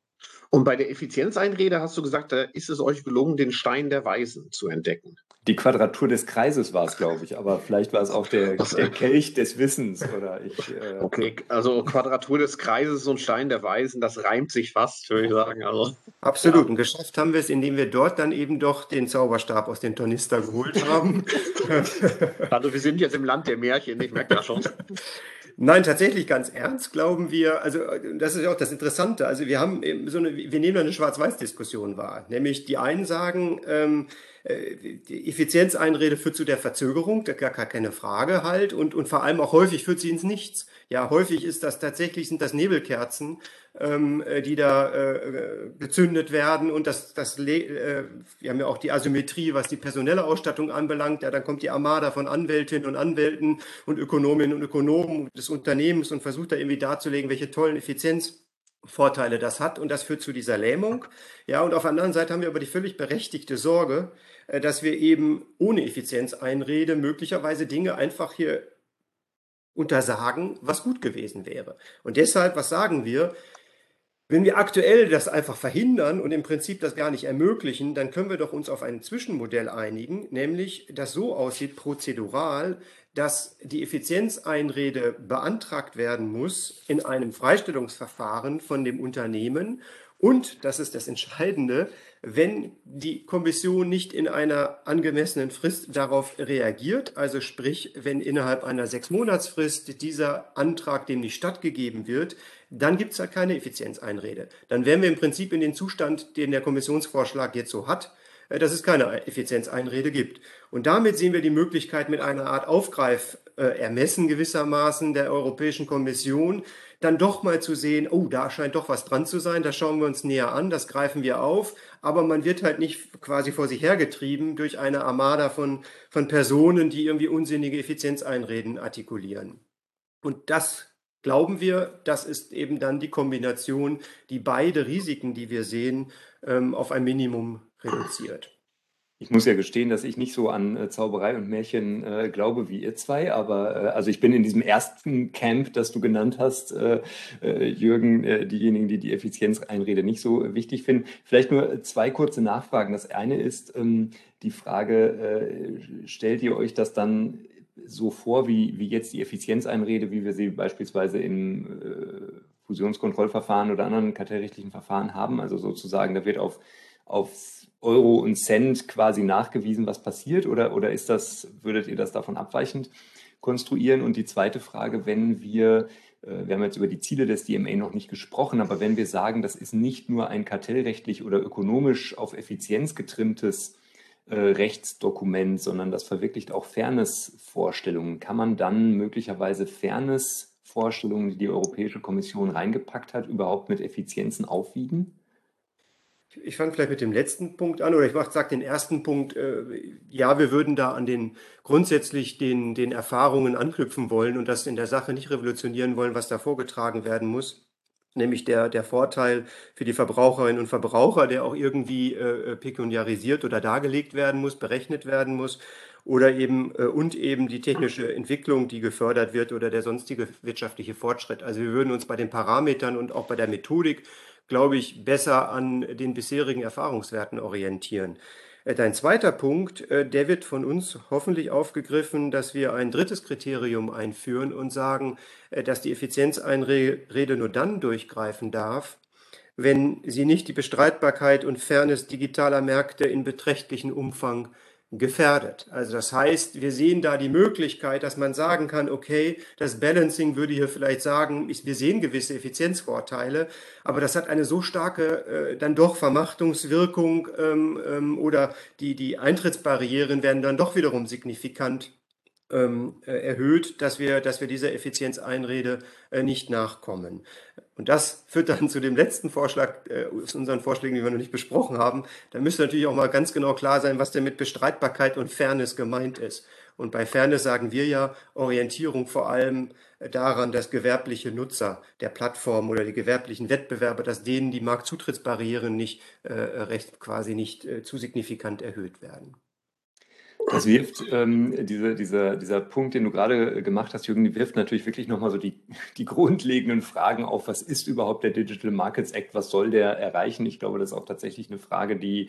Und bei der Effizienzeinrede hast du gesagt, da ist es euch gelungen, den Stein der Weisen zu entdecken. Die Quadratur des Kreises war es, glaube ich, aber vielleicht war es auch der, der Kelch des Wissens oder ich. Äh okay, also Quadratur des Kreises und Stein der Weisen, das reimt sich fast, würde ich sagen. Also, Absolut. Ja. Und geschafft haben wir es, indem wir dort dann eben doch den Zauberstab aus dem Tornister geholt haben. also wir sind jetzt im Land der Märchen, ich merke das schon. Nein, tatsächlich ganz ernst glauben wir, also das ist ja auch das Interessante, also wir haben so eine, wir nehmen eine Schwarz-Weiß-Diskussion wahr, nämlich die einen sagen, ähm, äh, die Effizienzeinrede führt zu der Verzögerung, gar, keine Frage halt, und, und vor allem auch häufig führt sie ins Nichts. Ja, häufig ist das tatsächlich, sind das Nebelkerzen, ähm, äh, die da äh, gezündet werden und das, das äh, wir haben ja auch die Asymmetrie, was die personelle Ausstattung anbelangt. Ja, dann kommt die Armada von Anwältinnen und Anwälten und Ökonominnen und Ökonomen des Unternehmens und versucht da irgendwie darzulegen, welche tollen Effizienzvorteile das hat und das führt zu dieser Lähmung. Ja, und auf der anderen Seite haben wir aber die völlig berechtigte Sorge, äh, dass wir eben ohne Effizienzeinrede möglicherweise Dinge einfach hier untersagen, was gut gewesen wäre. Und deshalb, was sagen wir? Wenn wir aktuell das einfach verhindern und im Prinzip das gar nicht ermöglichen, dann können wir doch uns auf ein Zwischenmodell einigen, nämlich das so aussieht prozedural, dass die Effizienzeinrede beantragt werden muss in einem Freistellungsverfahren von dem Unternehmen und, das ist das Entscheidende, wenn die Kommission nicht in einer angemessenen Frist darauf reagiert, also sprich, wenn innerhalb einer Sechsmonatsfrist dieser Antrag dem nicht stattgegeben wird, dann gibt es halt keine Effizienzeinrede. Dann wären wir im Prinzip in den Zustand, den der Kommissionsvorschlag jetzt so hat, äh, dass es keine Effizienzeinrede gibt. Und damit sehen wir die Möglichkeit, mit einer Art Aufgreif äh, Ermessen gewissermaßen der Europäischen Kommission, dann doch mal zu sehen, oh, da scheint doch was dran zu sein, das schauen wir uns näher an, das greifen wir auf, aber man wird halt nicht quasi vor sich hergetrieben durch eine Armada von, von Personen, die irgendwie unsinnige Effizienzeinreden artikulieren. Und das glauben wir, das ist eben dann die Kombination, die beide Risiken, die wir sehen, ähm, auf ein Minimum reduziert. Ich muss ja gestehen, dass ich nicht so an äh, Zauberei und Märchen äh, glaube wie ihr zwei, aber äh, also ich bin in diesem ersten Camp, das du genannt hast, äh, äh, Jürgen, äh, diejenigen, die die Effizienzeinrede nicht so wichtig finden. Vielleicht nur zwei kurze Nachfragen. Das eine ist ähm, die Frage, stellt ihr euch das dann so vor, wie, wie jetzt die Effizienzeinrede, wie wir sie beispielsweise im Fusionskontrollverfahren oder anderen kartellrechtlichen Verfahren haben? Also sozusagen, da wird auf, auf Euro und Cent quasi nachgewiesen, was passiert? Oder, oder ist das, würdet ihr das davon abweichend konstruieren? Und die zweite Frage, wenn wir, äh, wir haben jetzt über die Ziele des DMA noch nicht gesprochen, aber wenn wir sagen, das ist nicht nur ein kartellrechtlich oder ökonomisch auf Effizienz getrimmtes äh, Rechtsdokument, sondern das verwirklicht auch Fairness-Vorstellungen, kann man dann möglicherweise Fairness-Vorstellungen, die die Europäische Kommission reingepackt hat, überhaupt mit Effizienzen aufwiegen? Ich fange vielleicht mit dem letzten Punkt an oder ich sage den ersten Punkt. Äh, ja, wir würden da an den grundsätzlich den, den Erfahrungen anknüpfen wollen und das in der Sache nicht revolutionieren wollen, was da vorgetragen werden muss. Nämlich der, der Vorteil für die Verbraucherinnen und Verbraucher, der auch irgendwie äh, pekuniarisiert oder dargelegt werden muss, berechnet werden muss oder eben äh, und eben die technische Entwicklung, die gefördert wird oder der sonstige wirtschaftliche Fortschritt. Also wir würden uns bei den Parametern und auch bei der Methodik glaube ich, besser an den bisherigen Erfahrungswerten orientieren. Äh, dein zweiter Punkt, äh, der wird von uns hoffentlich aufgegriffen, dass wir ein drittes Kriterium einführen und sagen, äh, dass die Effizienzeinrede nur dann durchgreifen darf, wenn sie nicht die Bestreitbarkeit und Fairness digitaler Märkte in beträchtlichem Umfang gefährdet. Also das heißt, wir sehen da die Möglichkeit, dass man sagen kann, okay, das Balancing würde hier vielleicht sagen, wir sehen gewisse Effizienzvorteile, aber das hat eine so starke äh, dann doch Vermachtungswirkung ähm, ähm, oder die, die Eintrittsbarrieren werden dann doch wiederum signifikant ähm, äh, erhöht, dass wir, dass wir dieser Effizienzeinrede äh, nicht nachkommen. Und das führt dann zu dem letzten Vorschlag äh, aus unseren Vorschlägen, die wir noch nicht besprochen haben. Da müsste natürlich auch mal ganz genau klar sein, was denn mit Bestreitbarkeit und Fairness gemeint ist. Und bei Fairness sagen wir ja Orientierung vor allem daran, dass gewerbliche Nutzer der Plattform oder die gewerblichen Wettbewerber, dass denen die Marktzutrittsbarrieren nicht äh, recht quasi nicht äh, zu signifikant erhöht werden. Das wirft, ähm, diese, dieser, dieser Punkt, den du gerade gemacht hast, Jürgen, die wirft natürlich wirklich nochmal so die, die grundlegenden Fragen auf. Was ist überhaupt der Digital Markets Act? Was soll der erreichen? Ich glaube, das ist auch tatsächlich eine Frage, die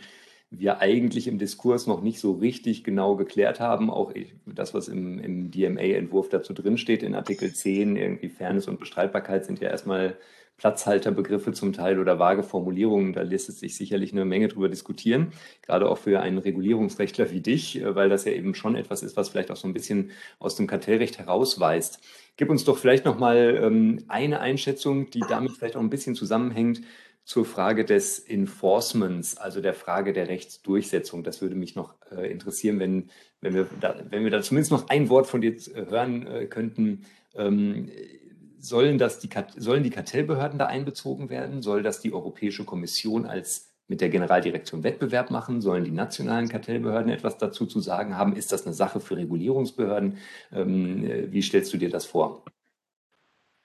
wir eigentlich im Diskurs noch nicht so richtig genau geklärt haben. Auch das, was im, im DMA-Entwurf dazu drinsteht, in Artikel 10, irgendwie Fairness und Bestreitbarkeit sind ja erstmal Platzhalterbegriffe zum Teil oder vage Formulierungen. Da lässt es sich sicherlich eine Menge drüber diskutieren, gerade auch für einen Regulierungsrechtler wie dich, äh, weil das ja eben schon etwas ist, was vielleicht auch so ein bisschen aus dem Kartellrecht herausweist. Gib uns doch vielleicht noch mal ähm, eine Einschätzung, die damit vielleicht auch ein bisschen zusammenhängt zur Frage des Enforcements, also der Frage der Rechtsdurchsetzung. Das würde mich noch äh, interessieren, wenn, wenn, wir da, wenn wir da zumindest noch ein Wort von dir äh, hören könnten. Ähm, sollen, das die, sollen die Kartellbehörden da einbezogen werden? Soll das die Europäische Kommission als mit der Generaldirektion Wettbewerb machen? Sollen die nationalen Kartellbehörden etwas dazu zu sagen haben? Ist das eine Sache für Regulierungsbehörden? Ähm, äh, wie stellst du dir das vor?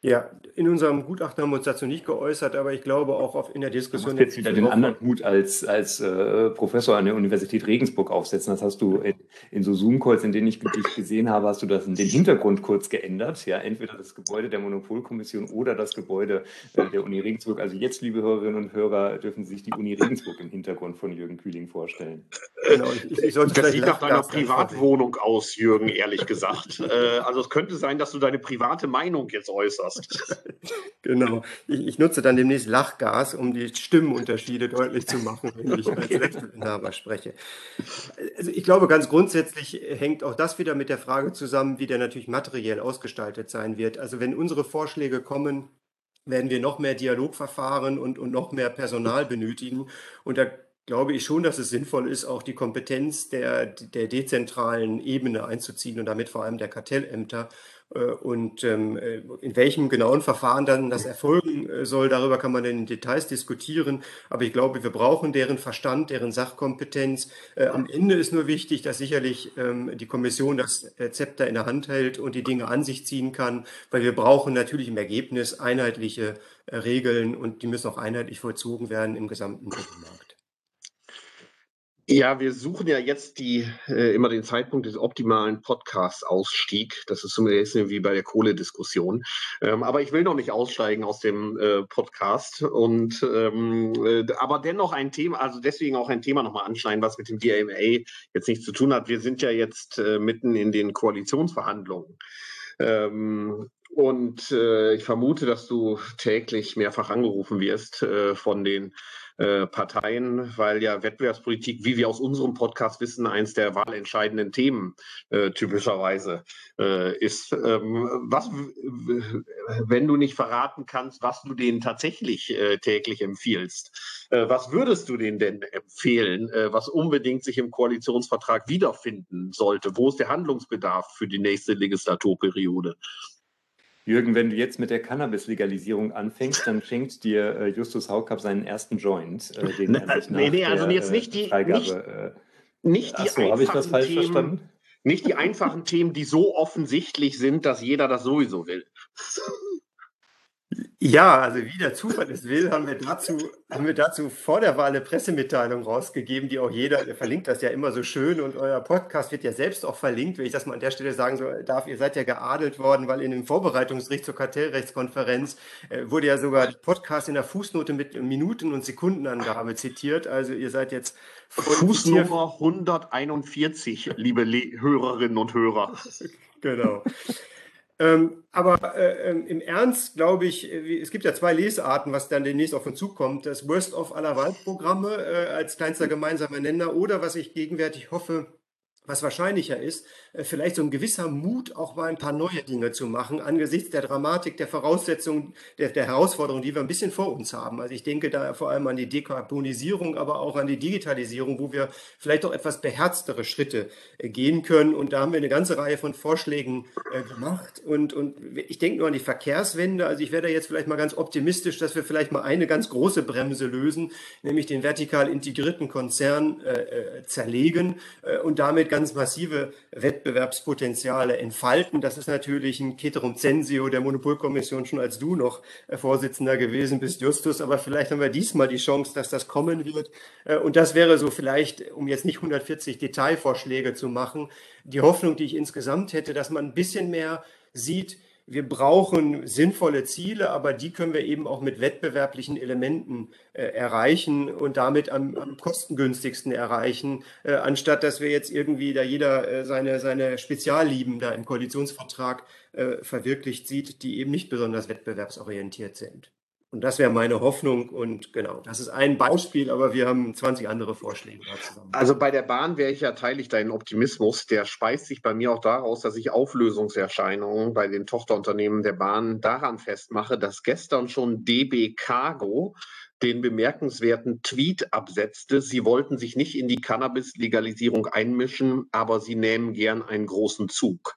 Ja, in unserem Gutachten haben wir uns dazu nicht geäußert, aber ich glaube auch auf, in der Diskussion. Du musst jetzt wieder den anderen Hut als, als äh, Professor an der Universität Regensburg aufsetzen. Das hast du in, in so Zoom-Calls, in denen ich dich gesehen habe, hast du das in den Hintergrund kurz geändert. Ja, entweder das Gebäude der Monopolkommission oder das Gebäude äh, der Uni Regensburg. Also jetzt, liebe Hörerinnen und Hörer, dürfen Sie sich die Uni Regensburg im Hintergrund von Jürgen Kühling vorstellen. Genau, ich, ich sollte das sieht nach deiner Privatwohnung aus, Jürgen, ehrlich gesagt. äh, also es könnte sein, dass du deine private Meinung jetzt äußerst hast. genau. Ich, ich, nutze dann demnächst Lachgas, um die Stimmenunterschiede deutlich zu machen, wenn ich als Rechtsinhaber spreche. Also ich glaube, ganz grundsätzlich hängt auch das wieder mit der Frage zusammen, wie der natürlich materiell ausgestaltet sein wird. Also wenn unsere Vorschläge kommen, werden wir noch mehr Dialogverfahren und, und noch mehr Personal benötigen. Und da glaube ich schon, dass es sinnvoll ist, auch die Kompetenz der, der dezentralen Ebene einzuziehen und damit vor allem der Kartellämter. Äh, und ähm, äh, in welchem genauen Verfahren dann das erfolgen äh, soll, darüber kann man in Details diskutieren. Aber ich glaube, wir brauchen deren Verstand, deren Sachkompetenz. Am Ende ist nur wichtig, dass sicherlich ähm, die Kommission das Zepter in der Hand hält und die Dinge an sich ziehen kann, weil wir brauchen natürlich im Ergebnis einheitliche Regeln und die müssen auch einheitlich vollzogen werden im gesamten Binnenmarkt. Ja, wir suchen ja jetzt die, äh, immer den Zeitpunkt des optimalen Podcast-Ausstieg. Das ist so ein wie bei der Kohlediskussion. Ähm, aber ich will noch nicht aussteigen aus dem äh, Podcast. Und ähm, äh, aber dennoch ein Thema, also deswegen auch ein Thema nochmal anschneiden, was mit dem DMA jetzt nichts zu tun hat. Wir sind ja jetzt äh, mitten in den Koalitionsverhandlungen. Ähm, und äh, ich vermute, dass du täglich mehrfach angerufen wirst äh, von den äh, Parteien, weil ja Wettbewerbspolitik, wie wir aus unserem Podcast wissen, eins der wahlentscheidenden Themen äh, typischerweise äh, ist. Ähm, was, wenn du nicht verraten kannst, was du denen tatsächlich äh, täglich empfiehlst, äh, was würdest du denen denn empfehlen, was unbedingt sich im Koalitionsvertrag wiederfinden sollte? Wo ist der Handlungsbedarf für die nächste Legislaturperiode? Jürgen, wenn du jetzt mit der Cannabis-Legalisierung anfängst, dann schenkt dir äh, Justus Haukapp seinen ersten Joint. Äh, den ne, er nee, nee, also jetzt nicht die, Freigabe, nicht, äh, nicht die so, habe ich das falsch Themen, verstanden? Nicht die einfachen Themen, die so offensichtlich sind, dass jeder das sowieso will. Ja, also wie der Zufall es will, haben wir dazu, haben wir dazu vor der Wahl eine Pressemitteilung rausgegeben, die auch jeder, der verlinkt das ja immer so schön und euer Podcast wird ja selbst auch verlinkt, wenn ich das mal an der Stelle sagen darf. Ihr seid ja geadelt worden, weil in dem Vorbereitungsbericht zur Kartellrechtskonferenz äh, wurde ja sogar der Podcast in der Fußnote mit Minuten- und Sekundenangabe zitiert. Also ihr seid jetzt Fußnummer 141, liebe Le Hörerinnen und Hörer. genau. Ähm, aber äh, ähm, im Ernst glaube ich, äh, es gibt ja zwei Lesarten, was dann demnächst auf uns zukommt. Das Worst of aller Wahlprogramme äh, als kleinster gemeinsamer Nenner oder was ich gegenwärtig hoffe, was wahrscheinlicher ist, äh, vielleicht so ein gewisser Mut, auch mal ein paar neue Dinge zu machen, angesichts der Dramatik, der Voraussetzungen, der, der Herausforderungen, die wir ein bisschen vor uns haben. Also ich denke da vor allem an die Dekarbonisierung, aber auch an die Digitalisierung, wo wir vielleicht auch etwas beherztere Schritte äh, gehen können. Und da haben wir eine ganze Reihe von Vorschlägen äh, gemacht. Und, und ich denke nur an die Verkehrswende. Also ich werde jetzt vielleicht mal ganz optimistisch, dass wir vielleicht mal eine ganz große Bremse lösen, nämlich den vertikal integrierten Konzern äh, zerlegen und damit ganz ganz massive Wettbewerbspotenziale entfalten. Das ist natürlich ein Ceterum Censio der Monopolkommission schon als du noch äh, Vorsitzender gewesen bist, Justus. Aber vielleicht haben wir diesmal die Chance, dass das kommen wird. Äh, und das wäre so vielleicht, um jetzt nicht 140 Detailvorschläge zu machen, die Hoffnung, die ich insgesamt hätte, dass man ein bisschen mehr sieht, wir brauchen sinnvolle Ziele, aber die können wir eben auch mit wettbewerblichen Elementen äh, erreichen und damit am, am kostengünstigsten erreichen, äh, anstatt dass wir jetzt irgendwie da jeder äh, seine, seine Speziallieben da im Koalitionsvertrag äh, verwirklicht sieht, die eben nicht besonders wettbewerbsorientiert sind. Und das wäre meine Hoffnung. Und genau, das ist ein Beispiel, aber wir haben 20 andere Vorschläge. Also bei der Bahn wäre ich ja, teile ich deinen Optimismus. Der speist sich bei mir auch daraus, dass ich Auflösungserscheinungen bei den Tochterunternehmen der Bahn daran festmache, dass gestern schon DB Cargo den bemerkenswerten Tweet absetzte, sie wollten sich nicht in die Cannabis-Legalisierung einmischen, aber sie nehmen gern einen großen Zug.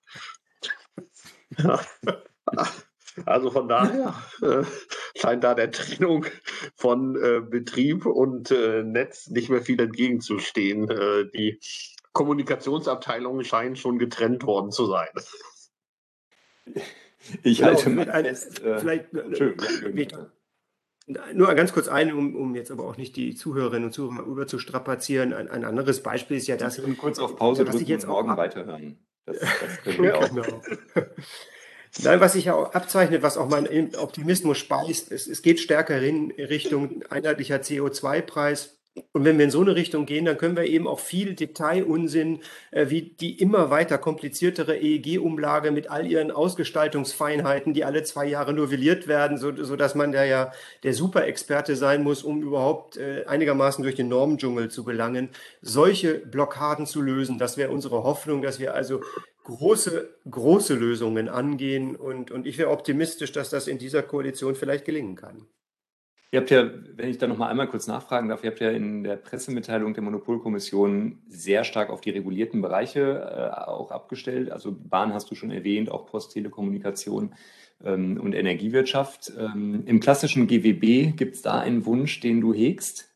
Also von daher äh, scheint da der Trennung von äh, Betrieb und äh, Netz nicht mehr viel entgegenzustehen. Äh, die Kommunikationsabteilungen scheinen schon getrennt worden zu sein. Ich genau, halte mit fest. Äh, vielleicht nur ganz kurz ein, um, um, jetzt aber auch nicht die Zuhörerinnen und Zuhörer überzustrapazieren. Ein, ein anderes Beispiel ist ja das. Können kurz auf Pause drücken ich jetzt morgen weiterhören. Das, das können wir auch. Genau. Nein, was sich ja auch abzeichnet, was auch mein Optimismus speist, es, es geht stärker in Richtung einheitlicher CO2-Preis. Und wenn wir in so eine Richtung gehen, dann können wir eben auch viel Detailunsinn, äh, wie die immer weiter kompliziertere EEG-Umlage mit all ihren Ausgestaltungsfeinheiten, die alle zwei Jahre novelliert werden, so, so dass man da ja der Superexperte sein muss, um überhaupt äh, einigermaßen durch den Normendschungel zu gelangen. Solche Blockaden zu lösen, das wäre unsere Hoffnung, dass wir also große, große Lösungen angehen. Und, und ich wäre optimistisch, dass das in dieser Koalition vielleicht gelingen kann. Ihr habt ja, wenn ich da noch mal einmal kurz nachfragen darf, ihr habt ja in der Pressemitteilung der Monopolkommission sehr stark auf die regulierten Bereiche äh, auch abgestellt. Also Bahn hast du schon erwähnt, auch Post, Telekommunikation ähm, und Energiewirtschaft. Ähm, Im klassischen GWB gibt es da einen Wunsch, den du hegst?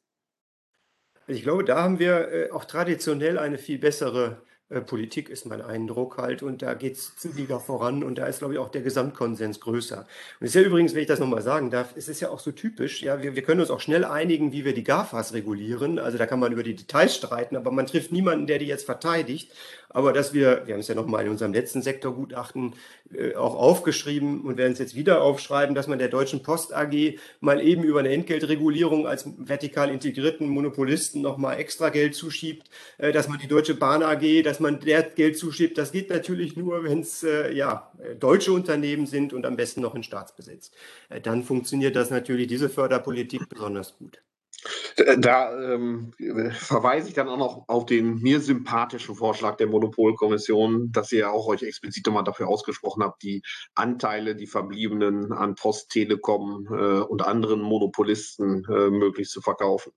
Ich glaube, da haben wir äh, auch traditionell eine viel bessere äh, Politik ist mein Eindruck halt und da geht es zügiger voran und da ist, glaube ich, auch der Gesamtkonsens größer. Und es ist ja übrigens, wenn ich das nochmal sagen darf, es ist ja auch so typisch, ja, wir, wir können uns auch schnell einigen, wie wir die GAFAs regulieren, also da kann man über die Details streiten, aber man trifft niemanden, der die jetzt verteidigt aber dass wir, wir haben es ja nochmal in unserem letzten Sektorgutachten äh, auch aufgeschrieben und werden es jetzt wieder aufschreiben, dass man der Deutschen Post AG mal eben über eine Entgeltregulierung als vertikal integrierten Monopolisten nochmal extra Geld zuschiebt, äh, dass man die Deutsche Bahn AG, dass man der Geld zuschiebt. Das geht natürlich nur, wenn es äh, ja, deutsche Unternehmen sind und am besten noch in Staatsbesitz. Äh, dann funktioniert das natürlich, diese Förderpolitik besonders gut. Da ähm, verweise ich dann auch noch auf den mir sympathischen Vorschlag der Monopolkommission, dass ihr auch euch explizit nochmal dafür ausgesprochen habt, die Anteile, die verbliebenen an Post, Telekom äh, und anderen Monopolisten äh, möglichst zu verkaufen.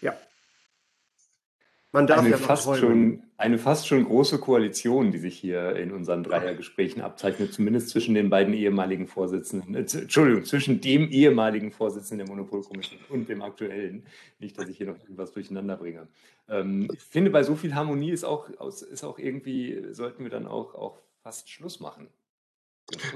Ja, man darf eine, ja fast schon, eine fast schon große Koalition, die sich hier in unseren Dreiergesprächen abzeichnet, zumindest zwischen den beiden ehemaligen Vorsitzenden, äh, Entschuldigung, zwischen dem ehemaligen Vorsitzenden der Monopolkommission und dem aktuellen. Nicht, dass ich hier noch irgendwas durcheinander bringe. Ähm, ich finde, bei so viel Harmonie ist auch, ist auch irgendwie, sollten wir dann auch, auch fast Schluss machen.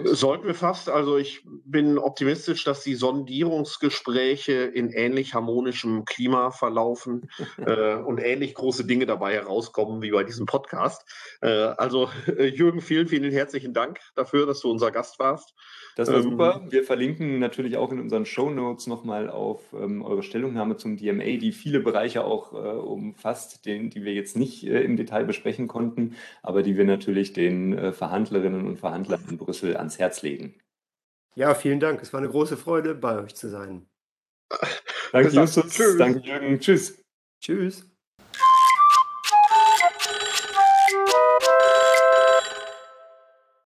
Sollten wir fast. Also ich bin optimistisch, dass die Sondierungsgespräche in ähnlich harmonischem Klima verlaufen äh, und ähnlich große Dinge dabei herauskommen wie bei diesem Podcast. Äh, also äh, Jürgen, vielen, vielen herzlichen Dank dafür, dass du unser Gast warst. Das war ähm, super. Wir verlinken natürlich auch in unseren Show Notes nochmal auf ähm, eure Stellungnahme zum DMA, die viele Bereiche auch äh, umfasst, den, die wir jetzt nicht äh, im Detail besprechen konnten, aber die wir natürlich den äh, Verhandlerinnen und Verhandlern in Brüssel ans Herz legen. Ja, vielen Dank. Es war eine große Freude, bei euch zu sein. Danke, Justus. Tschüss. Danke, Jürgen. Tschüss. Tschüss.